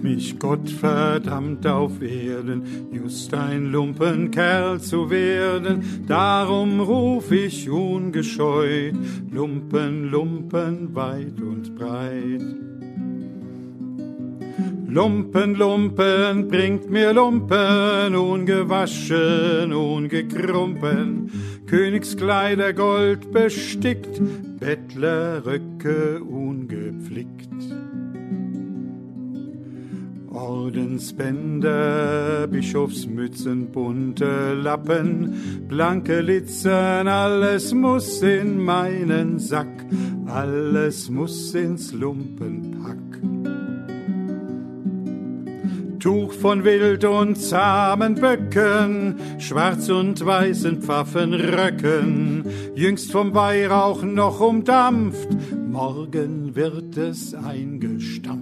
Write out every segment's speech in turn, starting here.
mich Gott verdammt auf Erden, just ein Lumpenkerl zu werden. Darum ruf ich ungescheut, Lumpen, Lumpen, weit und breit. Lumpen, Lumpen, bringt mir Lumpen, ungewaschen, ungekrumpen, Königskleider gold bestickt, Bettlerröcke ungepflickt. Ordensbänder, Bischofsmützen, bunte Lappen, blanke Litzen, alles muss in meinen Sack, alles muss ins Lumpenpack. Tuch von wild und zahmen Böcken, schwarz und weißen Pfaffenröcken, jüngst vom Weihrauch noch umdampft, morgen wird es eingestampft.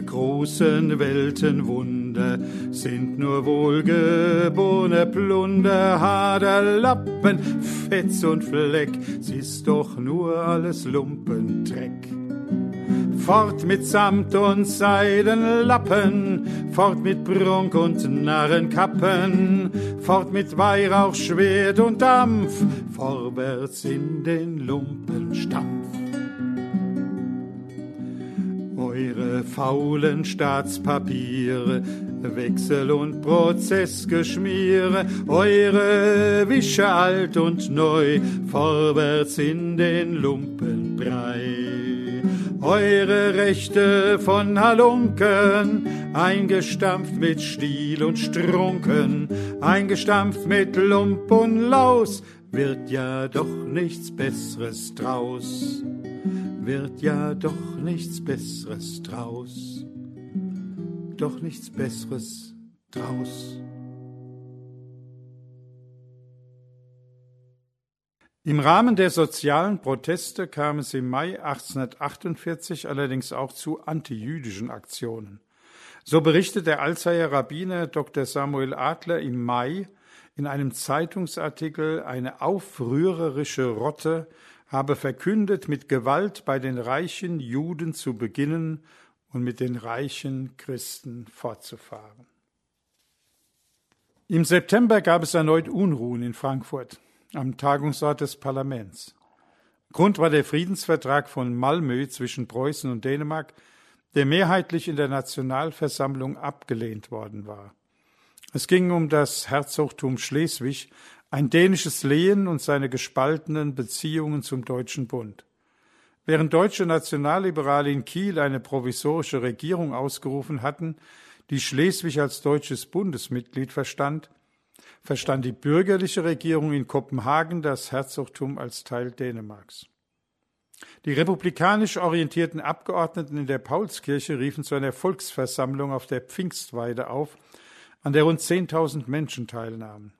Eure großen Weltenwunder sind nur wohlgeborene Plunder, Haderlappen, Fetz und Fleck, sie ist doch nur alles Lumpendreck. Fort mit Samt und Seidenlappen, fort mit Prunk und Narrenkappen, fort mit Weihrauch, Schwert und Dampf, vorwärts in den Lumpenstampf. Faulen Staatspapiere, Wechsel- und Prozessgeschmiere, eure Wische alt und neu, vorwärts in den Lumpenbrei. Eure Rechte von Halunken, eingestampft mit Stiel und Strunken, eingestampft mit Lump und Laus, wird ja doch nichts Besseres draus, wird ja doch nichts Besseres draus, doch nichts Besseres draus. Im Rahmen der sozialen Proteste kam es im Mai 1848 allerdings auch zu antijüdischen Aktionen. So berichtet der Alzheimer Rabbiner Dr. Samuel Adler im Mai in einem Zeitungsartikel, eine aufrührerische Rotte habe verkündet, mit Gewalt bei den reichen Juden zu beginnen und mit den reichen Christen fortzufahren. Im September gab es erneut Unruhen in Frankfurt am Tagungsort des Parlaments. Grund war der Friedensvertrag von Malmö zwischen Preußen und Dänemark, der mehrheitlich in der Nationalversammlung abgelehnt worden war. Es ging um das Herzogtum Schleswig, ein dänisches Lehen und seine gespaltenen Beziehungen zum Deutschen Bund. Während deutsche Nationalliberale in Kiel eine provisorische Regierung ausgerufen hatten, die Schleswig als deutsches Bundesmitglied verstand, verstand die bürgerliche Regierung in Kopenhagen das Herzogtum als Teil Dänemarks. Die republikanisch orientierten Abgeordneten in der Paulskirche riefen zu einer Volksversammlung auf der Pfingstweide auf, an der rund 10.000 Menschen teilnahmen.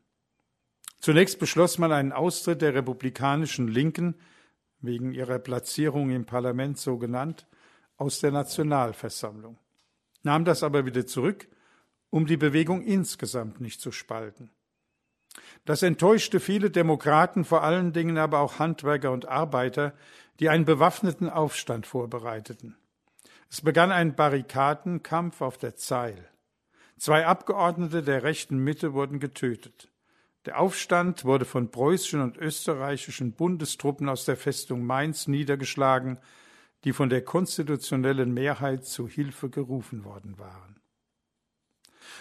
Zunächst beschloss man einen Austritt der republikanischen Linken, wegen ihrer Platzierung im Parlament so genannt, aus der Nationalversammlung, nahm das aber wieder zurück, um die Bewegung insgesamt nicht zu spalten. Das enttäuschte viele Demokraten, vor allen Dingen aber auch Handwerker und Arbeiter, die einen bewaffneten Aufstand vorbereiteten. Es begann ein Barrikadenkampf auf der Zeil. Zwei Abgeordnete der rechten Mitte wurden getötet. Der Aufstand wurde von preußischen und österreichischen Bundestruppen aus der Festung Mainz niedergeschlagen, die von der konstitutionellen Mehrheit zu Hilfe gerufen worden waren.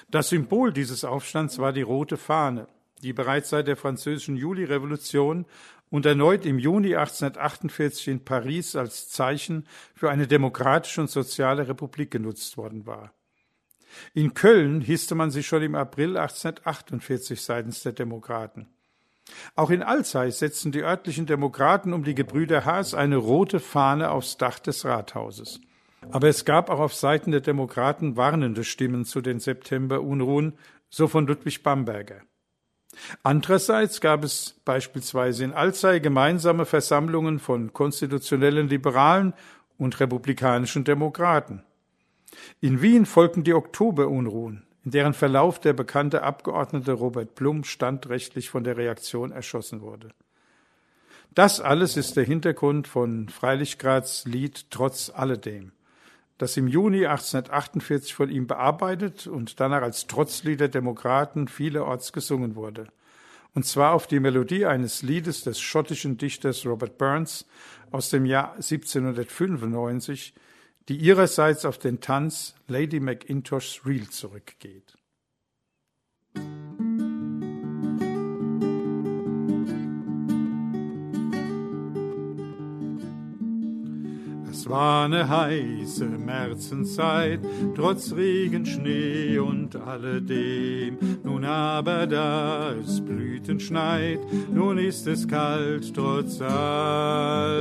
Das Symbol dieses Aufstands war die rote Fahne, die bereits seit der französischen Julirevolution und erneut im Juni 1848 in Paris als Zeichen für eine demokratische und soziale Republik genutzt worden war. In Köln hisste man sie schon im April 1848 seitens der Demokraten. Auch in Alzey setzten die örtlichen Demokraten um die Gebrüder Haas eine rote Fahne aufs Dach des Rathauses. Aber es gab auch auf Seiten der Demokraten warnende Stimmen zu den Septemberunruhen, so von Ludwig Bamberger. Andererseits gab es beispielsweise in Alzey gemeinsame Versammlungen von konstitutionellen Liberalen und republikanischen Demokraten. In Wien folgten die Oktoberunruhen, in deren Verlauf der bekannte Abgeordnete Robert Blum standrechtlich von der Reaktion erschossen wurde. Das alles ist der Hintergrund von Freilichgrads Lied Trotz alledem, das im Juni 1848 von ihm bearbeitet und danach als Trotzlied der Demokraten vielerorts gesungen wurde. Und zwar auf die Melodie eines Liedes des schottischen Dichters Robert Burns aus dem Jahr 1795, die ihrerseits auf den Tanz Lady Mackintosh's Reel zurückgeht. Es war eine heiße Märzenzeit, trotz Regen, Schnee und alledem. Nun aber, da es Blüten schneit, nun ist es kalt, trotz alledem.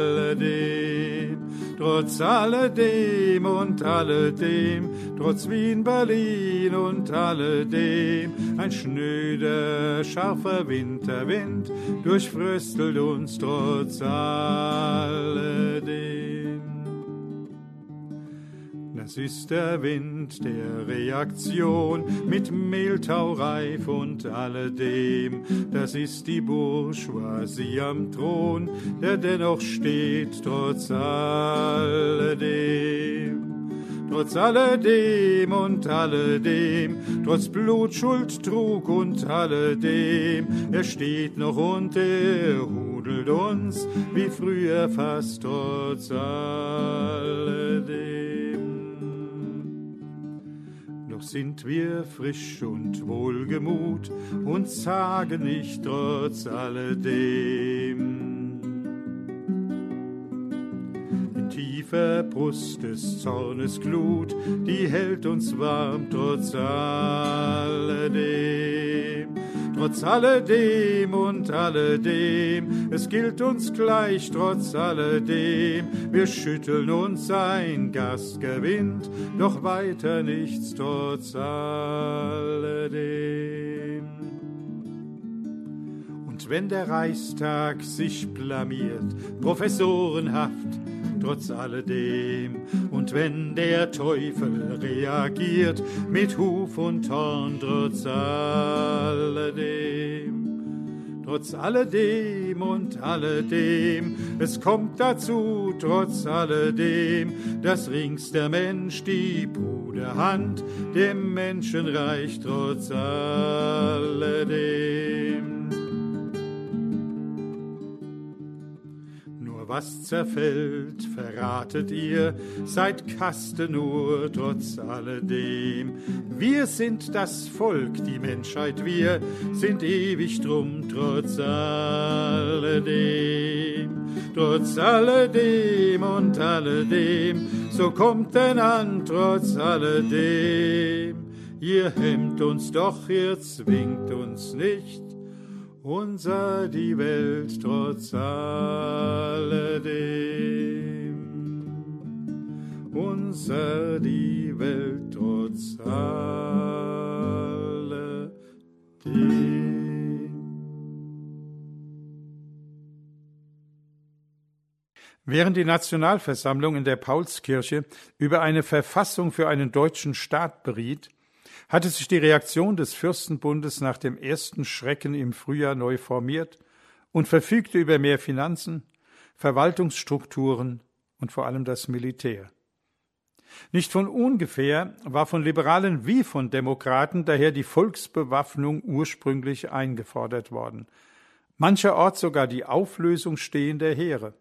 Trotz alledem und alledem, trotz Wien, Berlin und alledem, ein schnöder, scharfer Winterwind durchfröstelt uns trotz alledem. Es ist der Wind der Reaktion mit Mehltau reif und alledem. Das ist die Bourgeoisie am Thron, der dennoch steht trotz alledem. Trotz alledem und alledem, trotz Blut, Schuld, Trug und alledem, er steht noch und er hudelt uns wie früher fast trotz alledem doch sind wir frisch und wohlgemut und sagen nicht trotz alledem. In tiefer Brust des Zornes Glut, die hält uns warm trotz alledem trotz alledem und alledem, es gilt uns gleich trotz alledem, wir schütteln uns ein, Gas gewinnt, doch weiter nichts trotz alledem. Und wenn der Reichstag sich blamiert, professorenhaft, trotz alledem. Und wenn der Teufel reagiert mit Huf und Horn, trotz alledem. Trotz alledem und alledem, es kommt dazu, trotz alledem, dass rings der Mensch die Bruderhand dem Menschen reicht, trotz alledem. Was zerfällt, verratet ihr, seid Kaste nur trotz alledem. Wir sind das Volk, die Menschheit, wir sind ewig drum trotz alledem. Trotz alledem und alledem, so kommt denn an trotz alledem. Ihr hemmt uns doch, ihr zwingt uns nicht, unser die Welt trotz alledem, unser die Welt trotz alledem. Während die Nationalversammlung in der Paulskirche über eine Verfassung für einen deutschen Staat beriet, hatte sich die Reaktion des Fürstenbundes nach dem ersten Schrecken im Frühjahr neu formiert und verfügte über mehr Finanzen, Verwaltungsstrukturen und vor allem das Militär. Nicht von ungefähr war von Liberalen wie von Demokraten daher die Volksbewaffnung ursprünglich eingefordert worden, mancherorts sogar die Auflösung stehender Heere,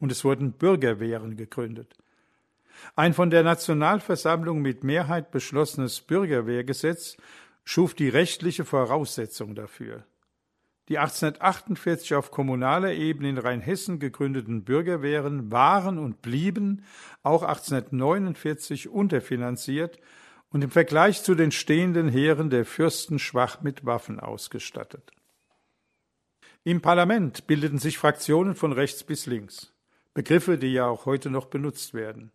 und es wurden Bürgerwehren gegründet. Ein von der Nationalversammlung mit Mehrheit beschlossenes Bürgerwehrgesetz schuf die rechtliche Voraussetzung dafür. Die 1848 auf kommunaler Ebene in Rheinhessen gegründeten Bürgerwehren waren und blieben auch 1849 unterfinanziert und im Vergleich zu den stehenden Heeren der Fürsten schwach mit Waffen ausgestattet. Im Parlament bildeten sich Fraktionen von rechts bis links, Begriffe, die ja auch heute noch benutzt werden.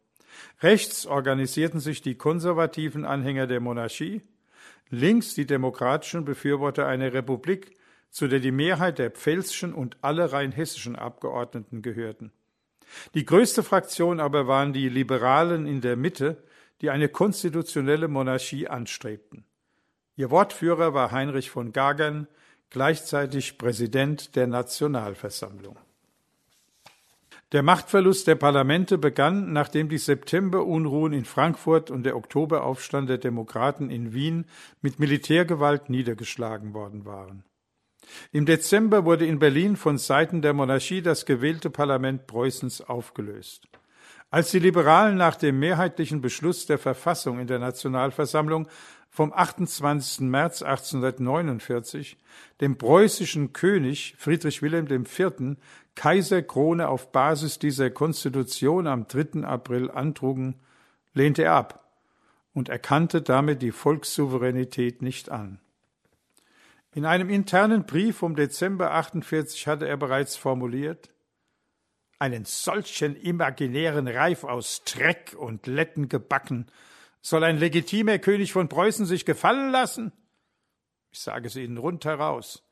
Rechts organisierten sich die konservativen Anhänger der Monarchie, links die demokratischen Befürworter einer Republik, zu der die Mehrheit der pfälzischen und alle rheinhessischen Abgeordneten gehörten. Die größte Fraktion aber waren die Liberalen in der Mitte, die eine konstitutionelle Monarchie anstrebten. Ihr Wortführer war Heinrich von Gagern, gleichzeitig Präsident der Nationalversammlung. Der Machtverlust der Parlamente begann, nachdem die Septemberunruhen in Frankfurt und der Oktoberaufstand der Demokraten in Wien mit Militärgewalt niedergeschlagen worden waren. Im Dezember wurde in Berlin von Seiten der Monarchie das gewählte Parlament Preußens aufgelöst. Als die Liberalen nach dem mehrheitlichen Beschluss der Verfassung in der Nationalversammlung vom 28. März 1849 dem preußischen König Friedrich Wilhelm IV. Kaiserkrone auf Basis dieser Konstitution am 3. April antrugen, lehnte er ab und erkannte damit die Volkssouveränität nicht an. In einem internen Brief vom Dezember 48 hatte er bereits formuliert, einen solchen imaginären Reif aus Dreck und Letten gebacken soll ein legitimer König von Preußen sich gefallen lassen? Ich sage es Ihnen rundheraus.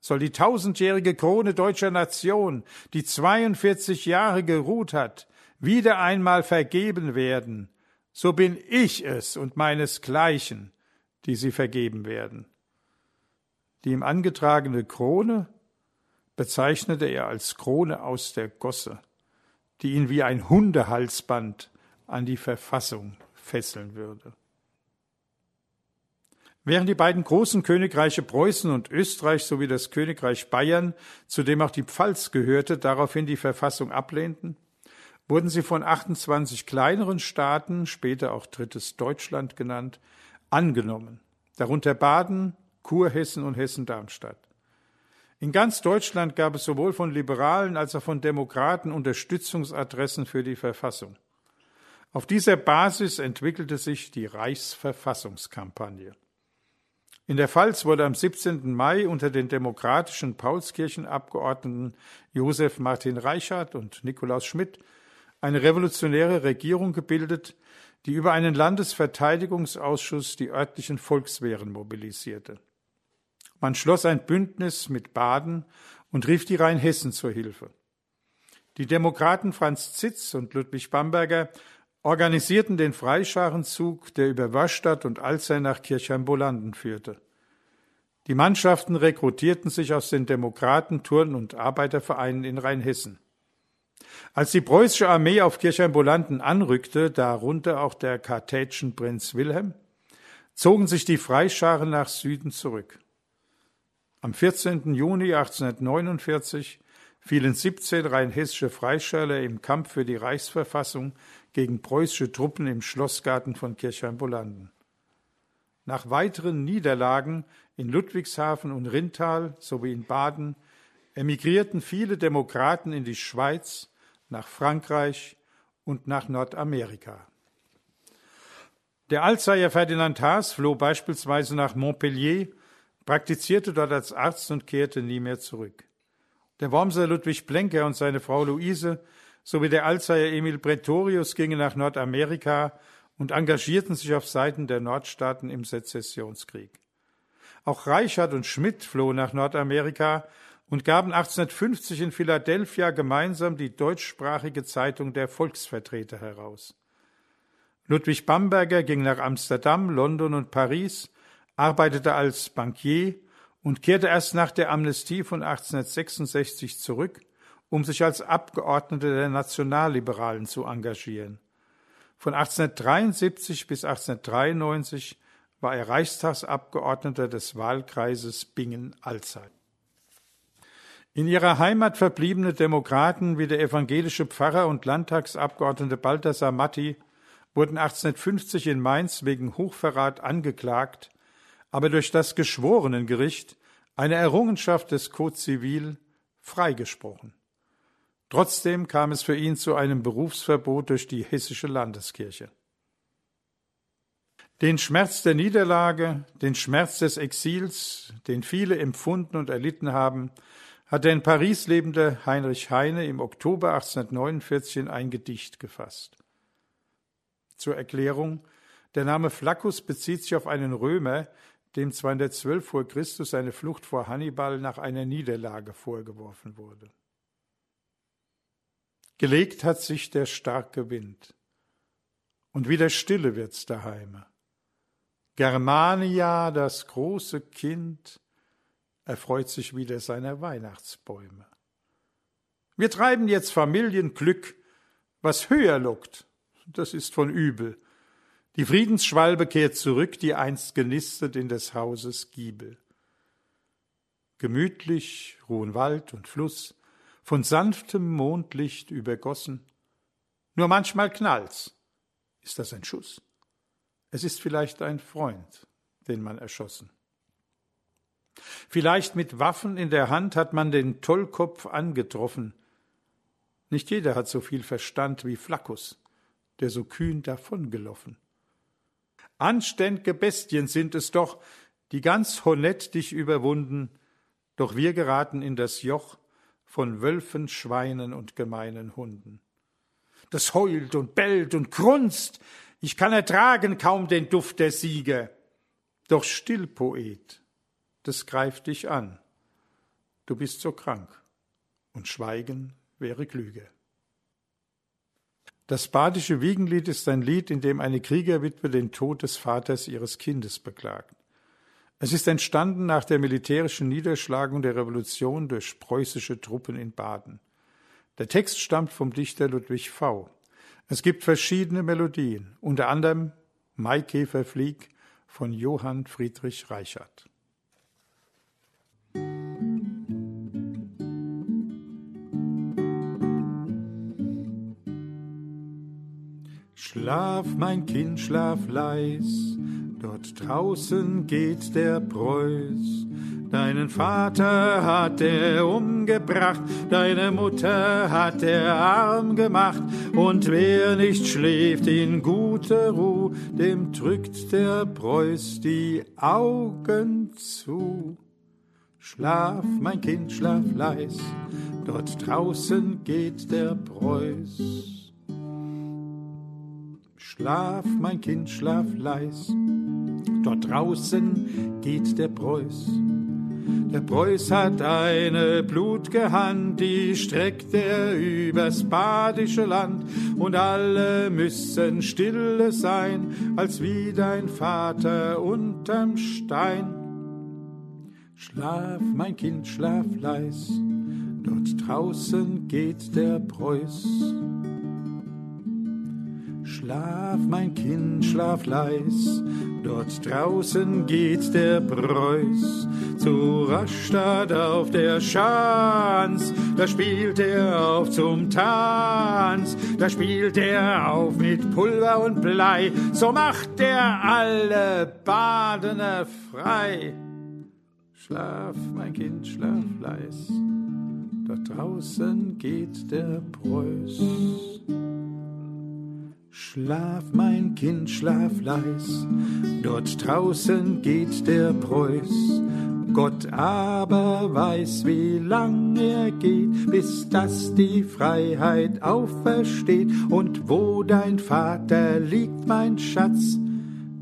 Soll die tausendjährige Krone deutscher Nation, die 42 Jahre geruht hat, wieder einmal vergeben werden, so bin ich es und meinesgleichen, die sie vergeben werden. Die ihm angetragene Krone bezeichnete er als Krone aus der Gosse, die ihn wie ein Hundehalsband an die Verfassung fesseln würde. Während die beiden großen Königreiche Preußen und Österreich sowie das Königreich Bayern, zu dem auch die Pfalz gehörte, daraufhin die Verfassung ablehnten, wurden sie von 28 kleineren Staaten, später auch Drittes Deutschland genannt, angenommen, darunter Baden, Kurhessen und Hessen-Darmstadt. In ganz Deutschland gab es sowohl von Liberalen als auch von Demokraten Unterstützungsadressen für die Verfassung. Auf dieser Basis entwickelte sich die Reichsverfassungskampagne. In der Pfalz wurde am 17. Mai unter den demokratischen Paulskirchenabgeordneten Josef Martin Reichert und Nikolaus Schmidt eine revolutionäre Regierung gebildet, die über einen Landesverteidigungsausschuss die örtlichen Volkswehren mobilisierte. Man schloss ein Bündnis mit Baden und rief die Rheinhessen zur Hilfe. Die Demokraten Franz Zitz und Ludwig Bamberger organisierten den Freischarenzug, der über Waschstadt und Alzey nach Kirchheim-Bolanden führte. Die Mannschaften rekrutierten sich aus den Demokraten, Turn- und Arbeitervereinen in Rheinhessen. Als die preußische Armee auf Kirchheim-Bolanden anrückte, darunter auch der kartätschen Prinz Wilhelm, zogen sich die Freischaren nach Süden zurück. Am 14. Juni 1849 fielen 17 rheinhessische Freischärler im Kampf für die Reichsverfassung gegen preußische Truppen im Schlossgarten von Kirchheim-Bolanden. Nach weiteren Niederlagen in Ludwigshafen und Rintal sowie in Baden emigrierten viele Demokraten in die Schweiz, nach Frankreich und nach Nordamerika. Der Alzheimer Ferdinand Haas floh beispielsweise nach Montpellier, praktizierte dort als Arzt und kehrte nie mehr zurück. Der Wormser Ludwig Blenker und seine Frau Luise sowie der Alzheimer Emil Pretorius gingen nach Nordamerika und engagierten sich auf Seiten der Nordstaaten im Sezessionskrieg. Auch Reichard und Schmidt flohen nach Nordamerika und gaben 1850 in Philadelphia gemeinsam die deutschsprachige Zeitung der Volksvertreter heraus. Ludwig Bamberger ging nach Amsterdam, London und Paris, arbeitete als Bankier und kehrte erst nach der Amnestie von 1866 zurück, um sich als Abgeordneter der Nationalliberalen zu engagieren. Von 1873 bis 1893 war er Reichstagsabgeordneter des Wahlkreises Bingen-Alzey. In ihrer Heimat verbliebene Demokraten wie der evangelische Pfarrer und Landtagsabgeordnete Balthasar Matti wurden 1850 in Mainz wegen Hochverrat angeklagt, aber durch das Geschworenengericht, eine Errungenschaft des Code Zivil, freigesprochen. Trotzdem kam es für ihn zu einem Berufsverbot durch die hessische Landeskirche. Den Schmerz der Niederlage, den Schmerz des Exils, den viele empfunden und erlitten haben, hat der in Paris lebende Heinrich Heine im Oktober 1849 in ein Gedicht gefasst. Zur Erklärung, der Name Flaccus bezieht sich auf einen Römer, dem 212 vor Christus eine Flucht vor Hannibal nach einer Niederlage vorgeworfen wurde. Gelegt hat sich der starke Wind, und wieder Stille wird's daheim. Germania, das große Kind, erfreut sich wieder seiner Weihnachtsbäume. Wir treiben jetzt Familienglück, was höher lockt, das ist von übel. Die Friedensschwalbe kehrt zurück, die einst genistet in des Hauses Giebel. Gemütlich ruhen Wald und Fluss, von sanftem Mondlicht übergossen. Nur manchmal knallt's. Ist das ein Schuss? Es ist vielleicht ein Freund, den man erschossen. Vielleicht mit Waffen in der Hand hat man den Tollkopf angetroffen. Nicht jeder hat so viel Verstand wie Flaccus, der so kühn davongelaufen. Anständ'ge Bestien sind es doch, die ganz honett dich überwunden, doch wir geraten in das Joch von Wölfen, Schweinen und gemeinen Hunden. Das heult und bellt und grunzt, ich kann ertragen kaum den Duft der Siege. Doch still, Poet, das greift dich an. Du bist so krank, und Schweigen wäre Klüge. Das badische Wiegenlied ist ein Lied, in dem eine Kriegerwitwe den Tod des Vaters ihres Kindes beklagt. Es ist entstanden nach der militärischen Niederschlagung der Revolution durch preußische Truppen in Baden. Der Text stammt vom Dichter Ludwig V. Es gibt verschiedene Melodien, unter anderem Maikäfer flieg von Johann Friedrich Reichert. Schlaf, mein Kind, schlaf leis, Dort draußen geht der Preuß. Deinen Vater hat er umgebracht, deine Mutter hat er arm gemacht, und wer nicht schläft in guter Ruhe, dem drückt der Preuß die Augen zu. Schlaf, mein Kind, schlaf leis, dort draußen geht der Preuß. Schlaf, mein Kind, schlaf leis, dort draußen geht der Preuß. Der Preuß hat eine blutge Hand, die streckt er übers badische Land, und alle müssen stille sein, als wie dein Vater unterm Stein. Schlaf, mein Kind, schlaf leis, dort draußen geht der Preuß. Schlaf, mein Kind, schlaf leis, dort draußen geht der Preuß zu Rastatt auf der Schanz, da spielt er auf zum Tanz, da spielt er auf mit Pulver und Blei, so macht er alle Badener frei. Schlaf, mein Kind, schlaf leis, dort draußen geht der Preuß. Schlaf, mein Kind, schlaf leis, dort draußen geht der Preuß. Gott aber weiß, wie lang er geht, bis dass die Freiheit aufersteht. Und wo dein Vater liegt, mein Schatz,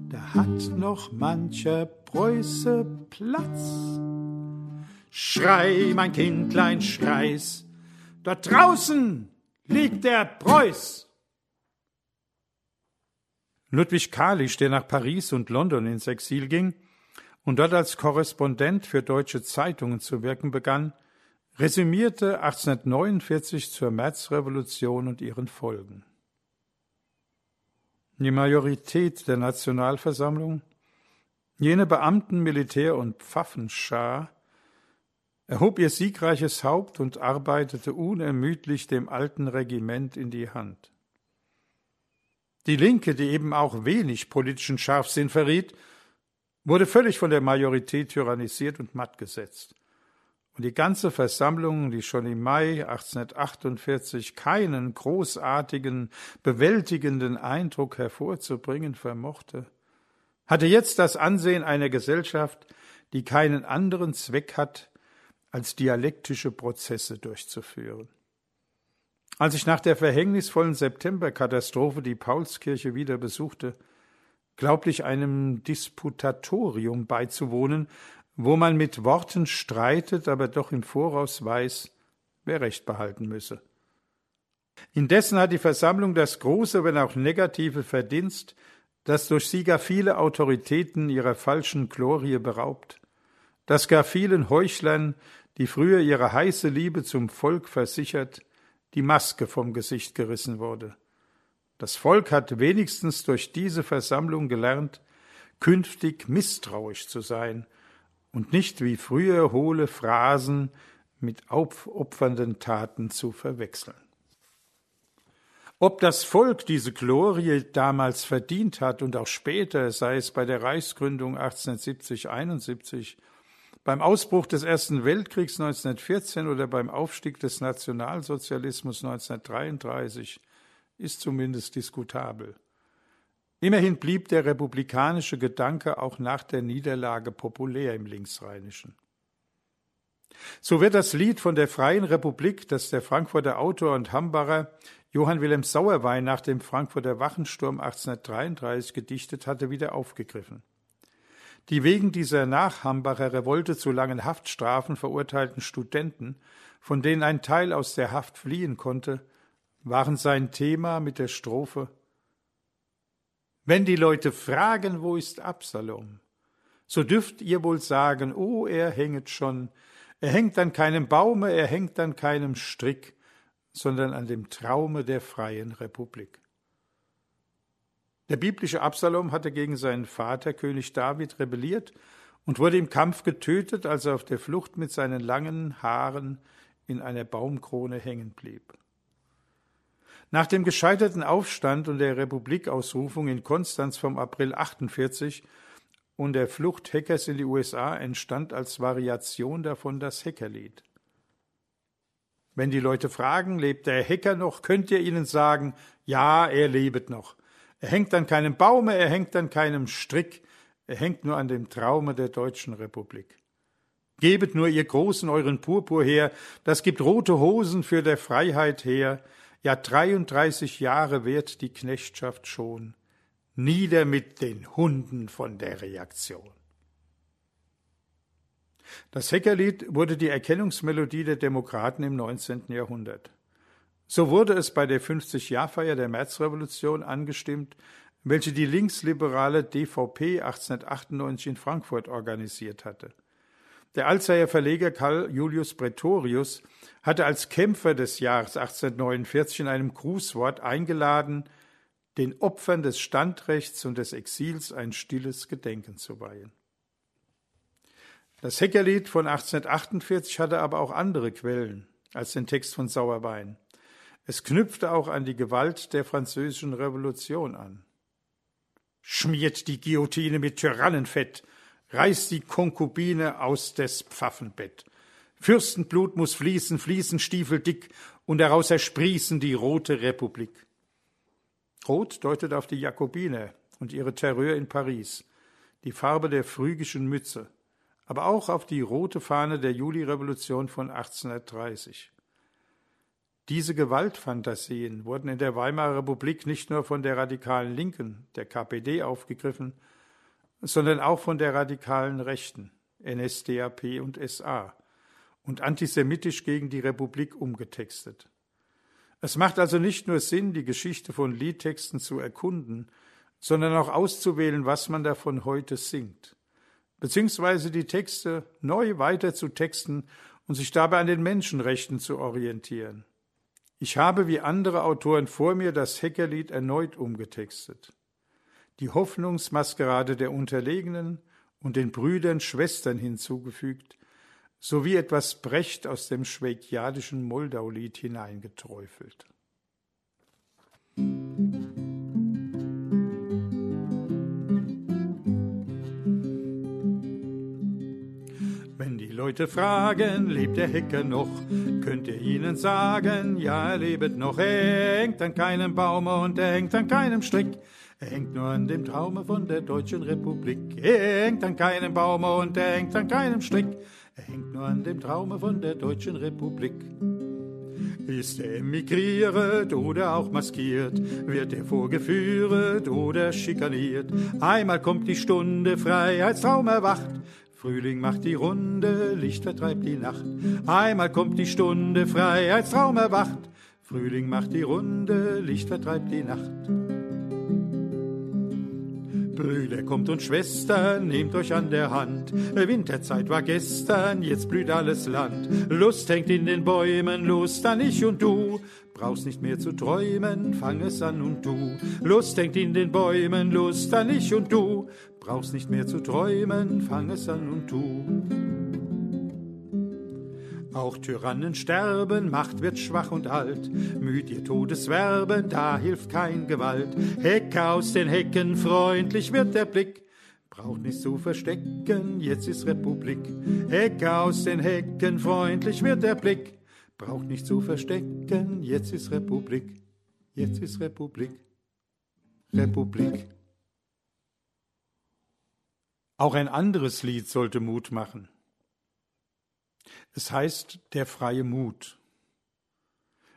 da hat noch mancher Preuße Platz. Schrei, mein Kindlein, schreis, dort draußen liegt der Preuß. Ludwig Kalisch, der nach Paris und London ins Exil ging und dort als Korrespondent für deutsche Zeitungen zu wirken begann, resümierte 1849 zur Märzrevolution und ihren Folgen. Die Majorität der Nationalversammlung, jene Beamten, Militär und Pfaffenschar, erhob ihr siegreiches Haupt und arbeitete unermüdlich dem alten Regiment in die Hand. Die Linke, die eben auch wenig politischen Scharfsinn verriet, wurde völlig von der Majorität tyrannisiert und mattgesetzt. Und die ganze Versammlung, die schon im Mai 1848 keinen großartigen, bewältigenden Eindruck hervorzubringen vermochte, hatte jetzt das Ansehen einer Gesellschaft, die keinen anderen Zweck hat, als dialektische Prozesse durchzuführen. Als ich nach der verhängnisvollen Septemberkatastrophe die Paulskirche wieder besuchte, glaubte ich einem Disputatorium beizuwohnen, wo man mit Worten streitet, aber doch im Voraus weiß, wer Recht behalten müsse. Indessen hat die Versammlung das große, wenn auch negative Verdienst, dass durch sie gar viele Autoritäten ihrer falschen Glorie beraubt, dass gar vielen Heuchlern die früher ihre heiße Liebe zum Volk versichert, die Maske vom Gesicht gerissen wurde. Das Volk hat wenigstens durch diese Versammlung gelernt, künftig misstrauisch zu sein und nicht wie früher hohle Phrasen mit aufopfernden Taten zu verwechseln. Ob das Volk diese Glorie damals verdient hat und auch später, sei es bei der Reichsgründung 1870-71, beim Ausbruch des Ersten Weltkriegs 1914 oder beim Aufstieg des Nationalsozialismus 1933, ist zumindest diskutabel. Immerhin blieb der republikanische Gedanke auch nach der Niederlage populär im Linksrheinischen. So wird das Lied von der Freien Republik, das der Frankfurter Autor und Hambacher Johann Wilhelm Sauerwein nach dem Frankfurter Wachensturm 1833 gedichtet hatte, wieder aufgegriffen. Die wegen dieser nach Hambacher Revolte zu langen Haftstrafen verurteilten Studenten, von denen ein Teil aus der Haft fliehen konnte, waren sein Thema mit der Strophe Wenn die Leute fragen, wo ist Absalom, so dürft ihr wohl sagen, oh, er hänget schon, er hängt an keinem Baume, er hängt an keinem Strick, sondern an dem Traume der freien Republik. Der biblische Absalom hatte gegen seinen Vater König David rebelliert und wurde im Kampf getötet, als er auf der Flucht mit seinen langen Haaren in einer Baumkrone hängen blieb. Nach dem gescheiterten Aufstand und der Republikausrufung in Konstanz vom April 48 und der Flucht Heckers in die USA entstand als Variation davon das Heckerlied. Wenn die Leute fragen, lebt der Hacker noch, könnt ihr ihnen sagen, ja, er lebet noch. Er hängt an keinem Baume, er hängt an keinem Strick, er hängt nur an dem Traume der deutschen Republik. Gebet nur ihr Großen euren Purpur her, das gibt rote Hosen für der Freiheit her, ja 33 Jahre währt die Knechtschaft schon. Nieder mit den Hunden von der Reaktion. Das Heckerlied wurde die Erkennungsmelodie der Demokraten im 19. Jahrhundert. So wurde es bei der 50-Jahr-Feier der Märzrevolution angestimmt, welche die linksliberale DVP 1898 in Frankfurt organisiert hatte. Der Alzheimer Verleger Karl Julius Pretorius hatte als Kämpfer des Jahres 1849 in einem Grußwort eingeladen, den Opfern des Standrechts und des Exils ein stilles Gedenken zu weihen. Das Heckerlied von 1848 hatte aber auch andere Quellen als den Text von Sauerwein. Es knüpfte auch an die Gewalt der französischen Revolution an. Schmiert die Guillotine mit Tyrannenfett, reißt die Konkubine aus des Pfaffenbett. Fürstenblut muss fließen, fließen Stiefel dick, und daraus ersprießen die rote Republik. Rot deutet auf die Jakobiner und ihre Terreur in Paris, die Farbe der phrygischen Mütze aber auch auf die rote Fahne der Julirevolution von 1830. Diese Gewaltfantasien wurden in der Weimarer Republik nicht nur von der radikalen Linken, der KPD, aufgegriffen, sondern auch von der radikalen Rechten, NSDAP und SA, und antisemitisch gegen die Republik umgetextet. Es macht also nicht nur Sinn, die Geschichte von Liedtexten zu erkunden, sondern auch auszuwählen, was man davon heute singt beziehungsweise die Texte neu weiter zu texten und sich dabei an den Menschenrechten zu orientieren. Ich habe wie andere Autoren vor mir das Heckerlied erneut umgetextet. Die Hoffnungsmaskerade der Unterlegenen und den Brüdern Schwestern hinzugefügt, sowie etwas Brecht aus dem schwäkiadischen Moldaulied hineingeträufelt. Leute fragen, lebt der Hecker noch? Könnt ihr ihnen sagen, ja, er lebt noch. Er hängt an keinem Baume und er hängt an keinem Strick. Er hängt nur an dem Traume von der Deutschen Republik. Er hängt an keinem Baume und er hängt an keinem Strick. Er hängt nur an dem Traume von der Deutschen Republik. Ist er emigriert oder auch maskiert? Wird er vorgeführt oder schikaniert? Einmal kommt die Stunde, Freiheitstraum erwacht. Frühling macht die Runde, Licht vertreibt die Nacht. Einmal kommt die Stunde, Freiheitstraum erwacht. Frühling macht die Runde, Licht vertreibt die Nacht. Brüder, kommt und Schwestern, nehmt euch an der Hand. Winterzeit war gestern, jetzt blüht alles Land. Lust hängt in den Bäumen, Lust an ich und du. Brauchst nicht mehr zu träumen, fang es an und du. Lust hängt in den Bäumen, Lust an ich und du. Brauchst nicht mehr zu träumen, fang es an und du. Auch Tyrannen sterben, Macht wird schwach und alt. Müd ihr Todeswerben, da hilft kein Gewalt. Heck aus den Hecken, freundlich wird der Blick. Braucht nicht zu verstecken, jetzt ist Republik. Heck aus den Hecken, freundlich wird der Blick. Braucht nicht zu verstecken, jetzt ist Republik. Jetzt ist Republik. Republik. Auch ein anderes Lied sollte Mut machen. Es heißt Der freie Mut.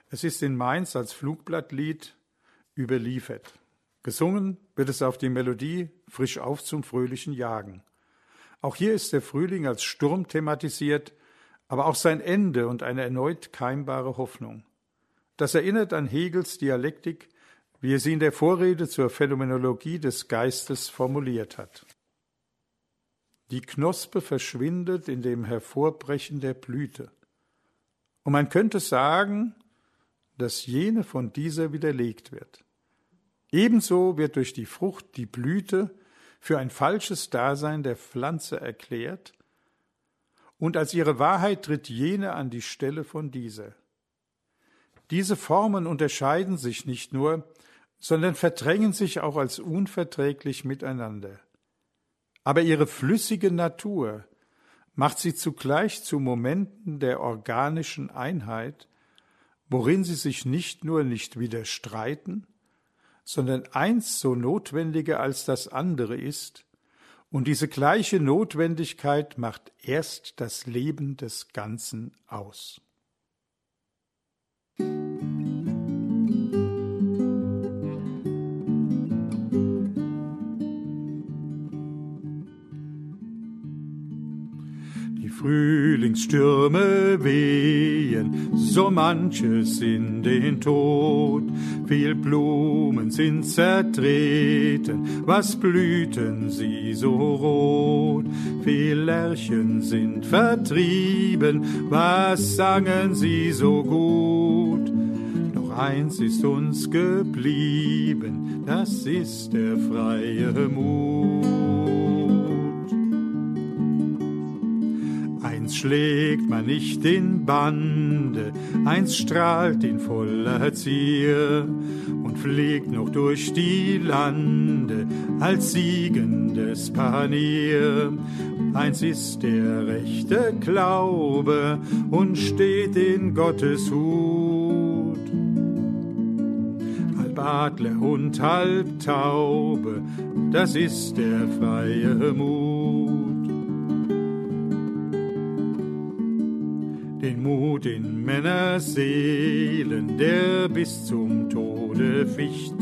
Es ist in Mainz als Flugblattlied überliefert. Gesungen wird es auf die Melodie Frisch auf zum fröhlichen Jagen. Auch hier ist der Frühling als Sturm thematisiert, aber auch sein Ende und eine erneut keimbare Hoffnung. Das erinnert an Hegels Dialektik, wie er sie in der Vorrede zur Phänomenologie des Geistes formuliert hat. Die Knospe verschwindet in dem Hervorbrechen der Blüte. Und man könnte sagen, dass jene von dieser widerlegt wird. Ebenso wird durch die Frucht die Blüte für ein falsches Dasein der Pflanze erklärt, und als ihre Wahrheit tritt jene an die Stelle von dieser. Diese Formen unterscheiden sich nicht nur, sondern verdrängen sich auch als unverträglich miteinander aber ihre flüssige Natur macht sie zugleich zu Momenten der organischen Einheit, worin sie sich nicht nur nicht widerstreiten, sondern eins so notwendiger als das andere ist, und diese gleiche Notwendigkeit macht erst das Leben des Ganzen aus. Frühlingsstürme wehen, so manches in den Tod. Viel Blumen sind zertreten, was blühten sie so rot? Viel Lerchen sind vertrieben, was sangen sie so gut? Doch eins ist uns geblieben, das ist der freie Mut. Schlägt man nicht in Bande, eins strahlt in voller Zier und fliegt noch durch die Lande als siegendes Panier. Eins ist der rechte Glaube und steht in Gottes Hut. Halb Adler und halb Taube, das ist der freie Mut. Den Männerseelen, der bis zum Tode ficht.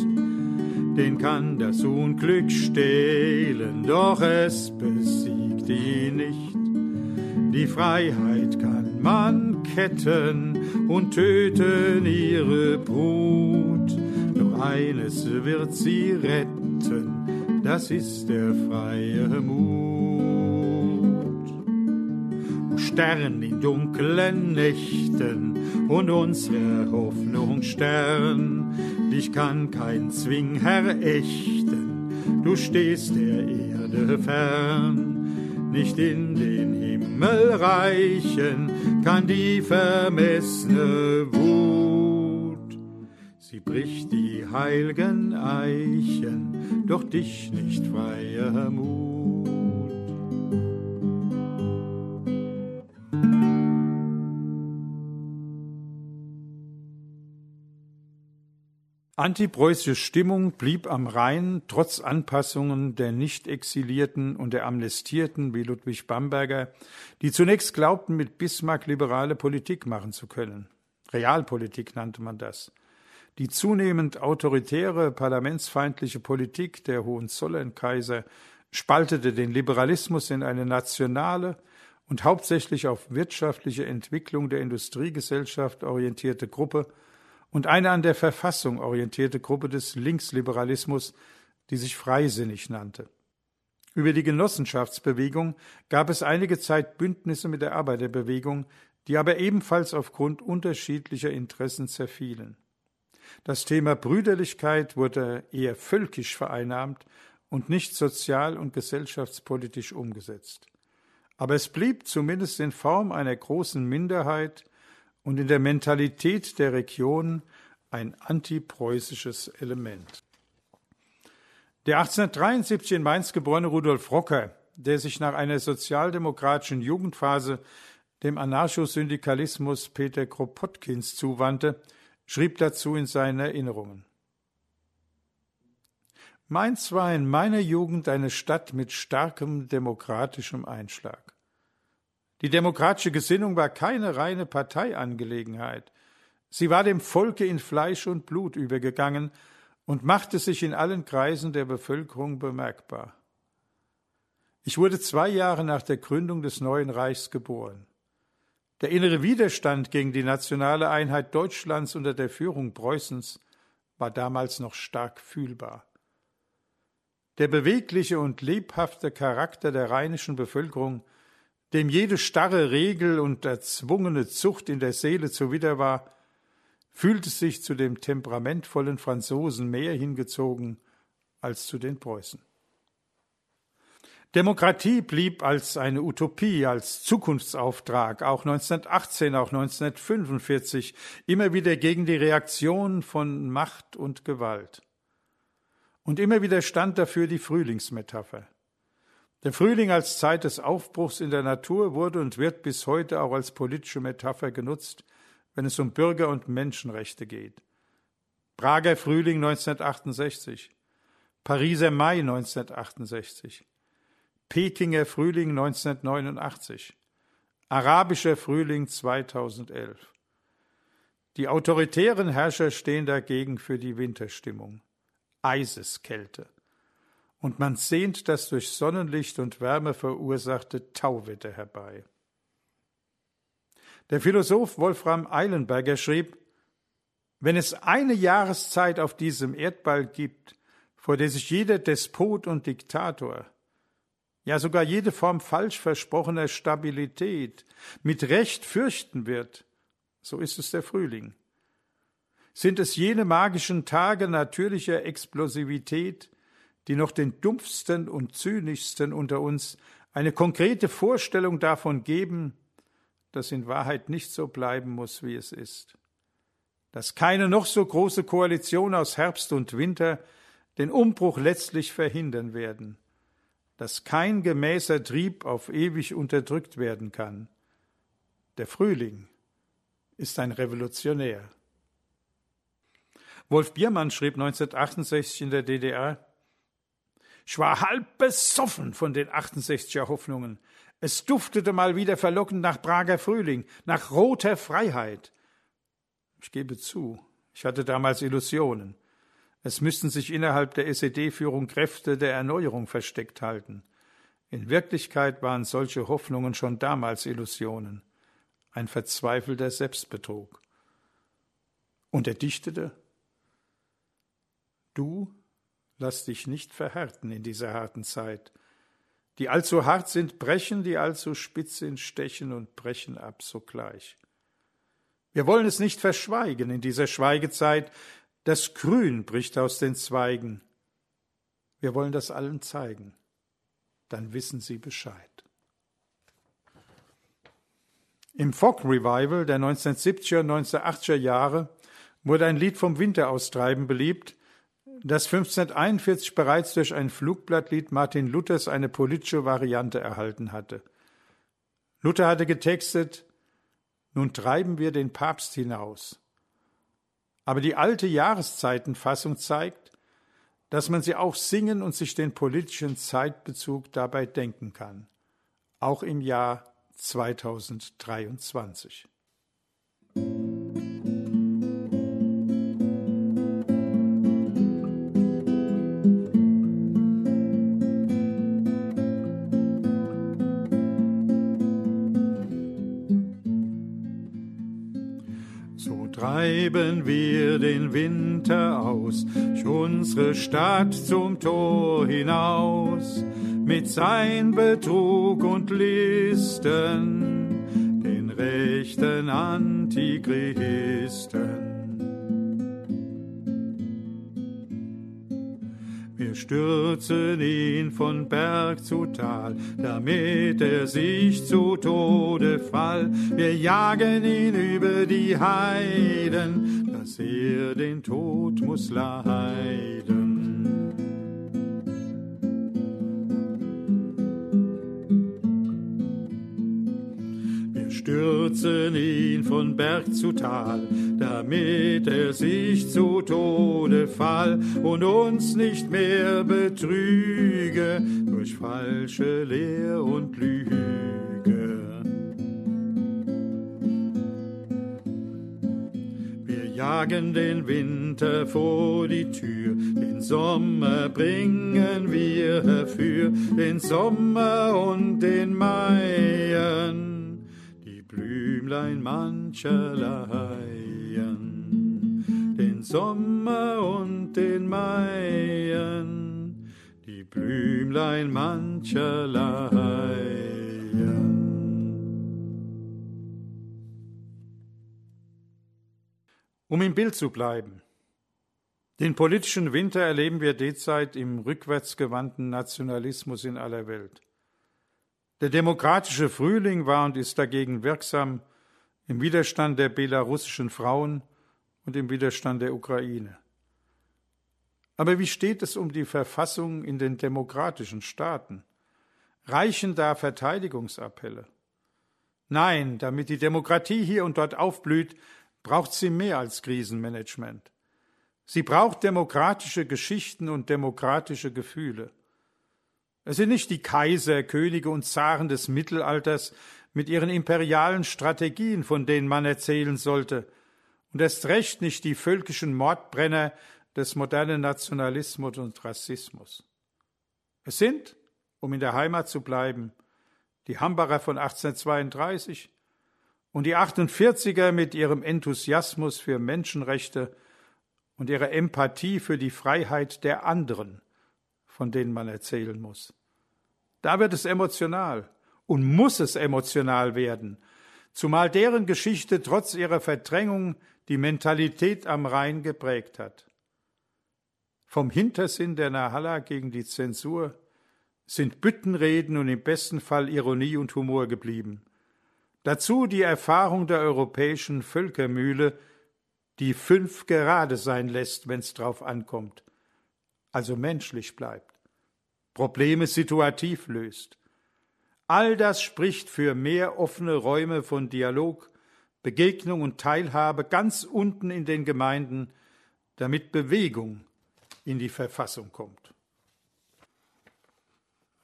Den kann das Unglück stehlen, doch es besiegt ihn nicht. Die Freiheit kann man ketten und töten ihre Brut. Doch eines wird sie retten, das ist der freie Mut. Stern in dunklen Nächten und unsere Hoffnung Stern. Dich kann kein Zwingherr ächten, du stehst der Erde fern. Nicht in den Himmel reichen kann die vermessene Wut. Sie bricht die heilgen Eichen, doch dich nicht freier Mut. Antipreußische Stimmung blieb am Rhein trotz Anpassungen der Nicht-Exilierten und der Amnestierten wie Ludwig Bamberger, die zunächst glaubten, mit Bismarck liberale Politik machen zu können. Realpolitik nannte man das. Die zunehmend autoritäre, parlamentsfeindliche Politik der Hohenzollern-Kaiser spaltete den Liberalismus in eine nationale und hauptsächlich auf wirtschaftliche Entwicklung der Industriegesellschaft orientierte Gruppe und eine an der Verfassung orientierte Gruppe des Linksliberalismus, die sich freisinnig nannte. Über die Genossenschaftsbewegung gab es einige Zeit Bündnisse mit der Arbeiterbewegung, die aber ebenfalls aufgrund unterschiedlicher Interessen zerfielen. Das Thema Brüderlichkeit wurde eher völkisch vereinnahmt und nicht sozial und gesellschaftspolitisch umgesetzt. Aber es blieb zumindest in Form einer großen Minderheit und in der Mentalität der Region ein antipreußisches Element. Der 1873 in Mainz geborene Rudolf Rocker, der sich nach einer sozialdemokratischen Jugendphase dem Anarchosyndikalismus Peter Kropotkins zuwandte, schrieb dazu in seinen Erinnerungen. Mainz war in meiner Jugend eine Stadt mit starkem demokratischem Einschlag. Die demokratische Gesinnung war keine reine Parteiangelegenheit. Sie war dem Volke in Fleisch und Blut übergegangen und machte sich in allen Kreisen der Bevölkerung bemerkbar. Ich wurde zwei Jahre nach der Gründung des neuen Reichs geboren. Der innere Widerstand gegen die nationale Einheit Deutschlands unter der Führung Preußens war damals noch stark fühlbar. Der bewegliche und lebhafte Charakter der rheinischen Bevölkerung, dem jede starre Regel und erzwungene Zucht in der Seele zuwider war, fühlte sich zu dem temperamentvollen Franzosen mehr hingezogen als zu den Preußen. Demokratie blieb als eine Utopie, als Zukunftsauftrag, auch 1918, auch 1945, immer wieder gegen die Reaktion von Macht und Gewalt. Und immer wieder stand dafür die Frühlingsmetapher. Der Frühling als Zeit des Aufbruchs in der Natur wurde und wird bis heute auch als politische Metapher genutzt, wenn es um Bürger- und Menschenrechte geht. Prager Frühling 1968, Pariser Mai 1968, Pekinger Frühling 1989, Arabischer Frühling 2011. Die autoritären Herrscher stehen dagegen für die Winterstimmung, Eiseskälte. Und man sehnt das durch Sonnenlicht und Wärme verursachte Tauwetter herbei. Der Philosoph Wolfram Eilenberger schrieb, wenn es eine Jahreszeit auf diesem Erdball gibt, vor der sich jeder Despot und Diktator, ja sogar jede Form falsch versprochener Stabilität mit Recht fürchten wird, so ist es der Frühling. Sind es jene magischen Tage natürlicher Explosivität, die noch den dumpfsten und zynischsten unter uns eine konkrete Vorstellung davon geben, dass in Wahrheit nicht so bleiben muss, wie es ist. Dass keine noch so große Koalition aus Herbst und Winter den Umbruch letztlich verhindern werden dass kein gemäßer Trieb auf ewig unterdrückt werden kann. Der Frühling ist ein Revolutionär. Wolf Biermann schrieb 1968 in der DDR, ich war halb besoffen von den 68er Hoffnungen. Es duftete mal wieder verlockend nach Prager Frühling, nach roter Freiheit. Ich gebe zu, ich hatte damals Illusionen. Es müssten sich innerhalb der SED-Führung Kräfte der Erneuerung versteckt halten. In Wirklichkeit waren solche Hoffnungen schon damals Illusionen, ein verzweifelter Selbstbetrug. Und er dichtete Du lass dich nicht verhärten in dieser harten Zeit. Die allzu hart sind, brechen, die allzu spitz sind, stechen und brechen ab sogleich. Wir wollen es nicht verschweigen in dieser Schweigezeit, das Grün bricht aus den Zweigen. Wir wollen das allen zeigen. Dann wissen sie Bescheid. Im Folk Revival der 1970er und 1980er Jahre wurde ein Lied vom Winteraustreiben beliebt, das 1541 bereits durch ein Flugblattlied Martin Luthers eine politische Variante erhalten hatte. Luther hatte getextet Nun treiben wir den Papst hinaus. Aber die alte Jahreszeitenfassung zeigt, dass man sie auch singen und sich den politischen Zeitbezug dabei denken kann, auch im Jahr 2023. treiben wir den Winter aus, unsere Stadt zum Tor hinaus, mit sein Betrug und Listen, den rechten Antichristen. Wir stürzen ihn von Berg zu Tal, damit er sich zu Tode fall. Wir jagen ihn über die Heiden, dass er den Tod muss leiden. stürzen ihn von Berg zu Tal, damit er sich zu Tode fall und uns nicht mehr betrüge durch falsche Lehr und Lüge. Wir jagen den Winter vor die Tür, den Sommer bringen wir herfür, den Sommer und den Maien Blümlein mancherleien, den Sommer und den Maien, die Blümlein mancherleien. Um im Bild zu bleiben. Den politischen Winter erleben wir derzeit im rückwärtsgewandten Nationalismus in aller Welt. Der demokratische Frühling war und ist dagegen wirksam im Widerstand der belarussischen Frauen und im Widerstand der Ukraine. Aber wie steht es um die Verfassung in den demokratischen Staaten? Reichen da Verteidigungsappelle? Nein, damit die Demokratie hier und dort aufblüht, braucht sie mehr als Krisenmanagement. Sie braucht demokratische Geschichten und demokratische Gefühle. Es sind nicht die Kaiser, Könige und Zaren des Mittelalters mit ihren imperialen Strategien, von denen man erzählen sollte, und erst recht nicht die völkischen Mordbrenner des modernen Nationalismus und Rassismus. Es sind, um in der Heimat zu bleiben, die Hambacher von 1832 und die 48er mit ihrem Enthusiasmus für Menschenrechte und ihrer Empathie für die Freiheit der anderen, von denen man erzählen muss. Da wird es emotional und muss es emotional werden, zumal deren Geschichte trotz ihrer Verdrängung die Mentalität am Rhein geprägt hat. Vom Hintersinn der Nahalla gegen die Zensur sind Büttenreden und im besten Fall Ironie und Humor geblieben. Dazu die Erfahrung der europäischen Völkermühle, die fünf gerade sein lässt, wenn's drauf ankommt, also menschlich bleibt. Probleme situativ löst. All das spricht für mehr offene Räume von Dialog, Begegnung und Teilhabe ganz unten in den Gemeinden, damit Bewegung in die Verfassung kommt.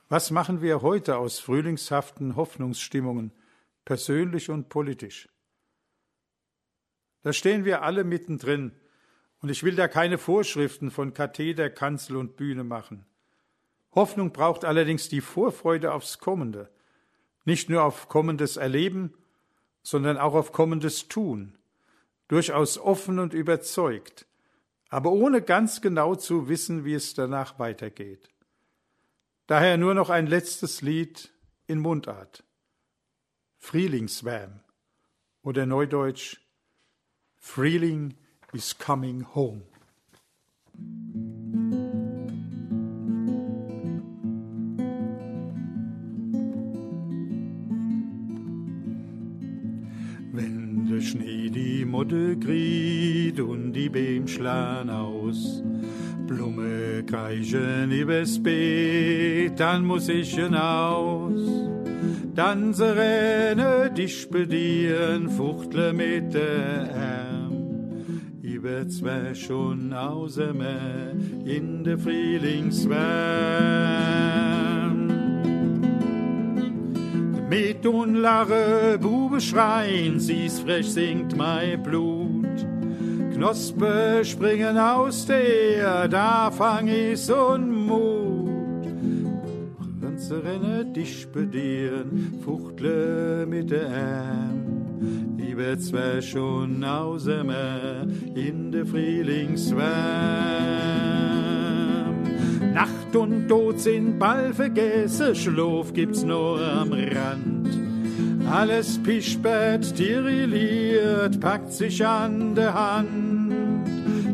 Was machen wir heute aus frühlingshaften Hoffnungsstimmungen, persönlich und politisch? Da stehen wir alle mittendrin, und ich will da keine Vorschriften von Katheder, Kanzel und Bühne machen. Hoffnung braucht allerdings die Vorfreude aufs Kommende, nicht nur auf kommendes Erleben, sondern auch auf kommendes Tun, durchaus offen und überzeugt, aber ohne ganz genau zu wissen, wie es danach weitergeht. Daher nur noch ein letztes Lied in Mundart. Frühlingswärm oder Neudeutsch Frühling is coming home. Schnee die Motte griet und die Beem schlagen aus. Blume kreischen übers Beet, dann muss ich hinaus. Dann se renne dich bedienen, fuchtle mit der Arm. Über zwei schon außer in der Frühlingswärm. Mit und lache, Bube schreien, sie's frech singt mein Blut. Knospe springen aus der, da fang ich's und Mut. Renne dich bedieren, fuchtle mit der Arm, ich werd zwar schon ausemer in de Frühlingswärm. Nacht und Tod sind bald vergessen, Schlaf gibt's nur am Rand. Alles pispert, tirilliert, packt sich an der Hand.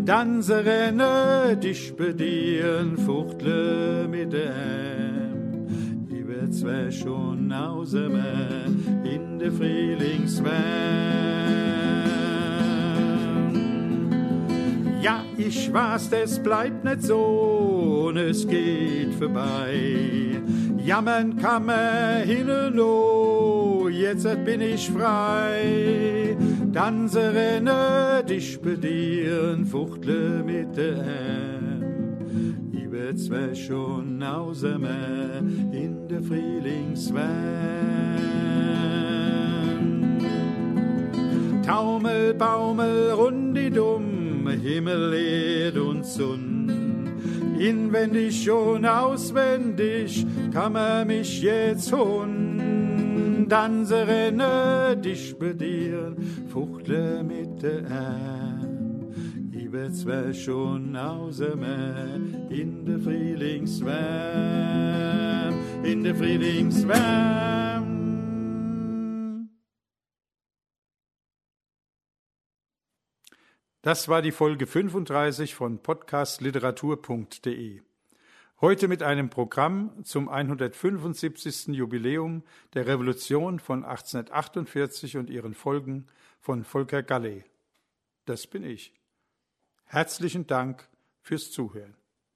Dann se renne, dich bedienen, fuchtle mit dem. Werd zwar schon ausemer in de Frühlingswärm. Ja, ich weiß, das bleibt nicht so, und es geht vorbei. Jammern kann man hin und oh, jetzt bin ich frei. Dann renne, dich bedienen, fuchtle mit dem. Ich werd zwar schon ausemer in der Frühlingswärm. Taumel, Baumel, rundidum, Himmel, Erd und Sonn. Inwendig schon auswendig kann man mich jetzt holen. Dann se renne, dich bedienen, fuchtle mit der Arm. Werd zwar schon ausemer in der Frühlingswärm, in der Frühlingswärm. Das war die Folge 35 von podcastliteratur.de. Heute mit einem Programm zum 175. Jubiläum der Revolution von 1848 und ihren Folgen von Volker Gallet. Das bin ich. Herzlichen Dank fürs Zuhören.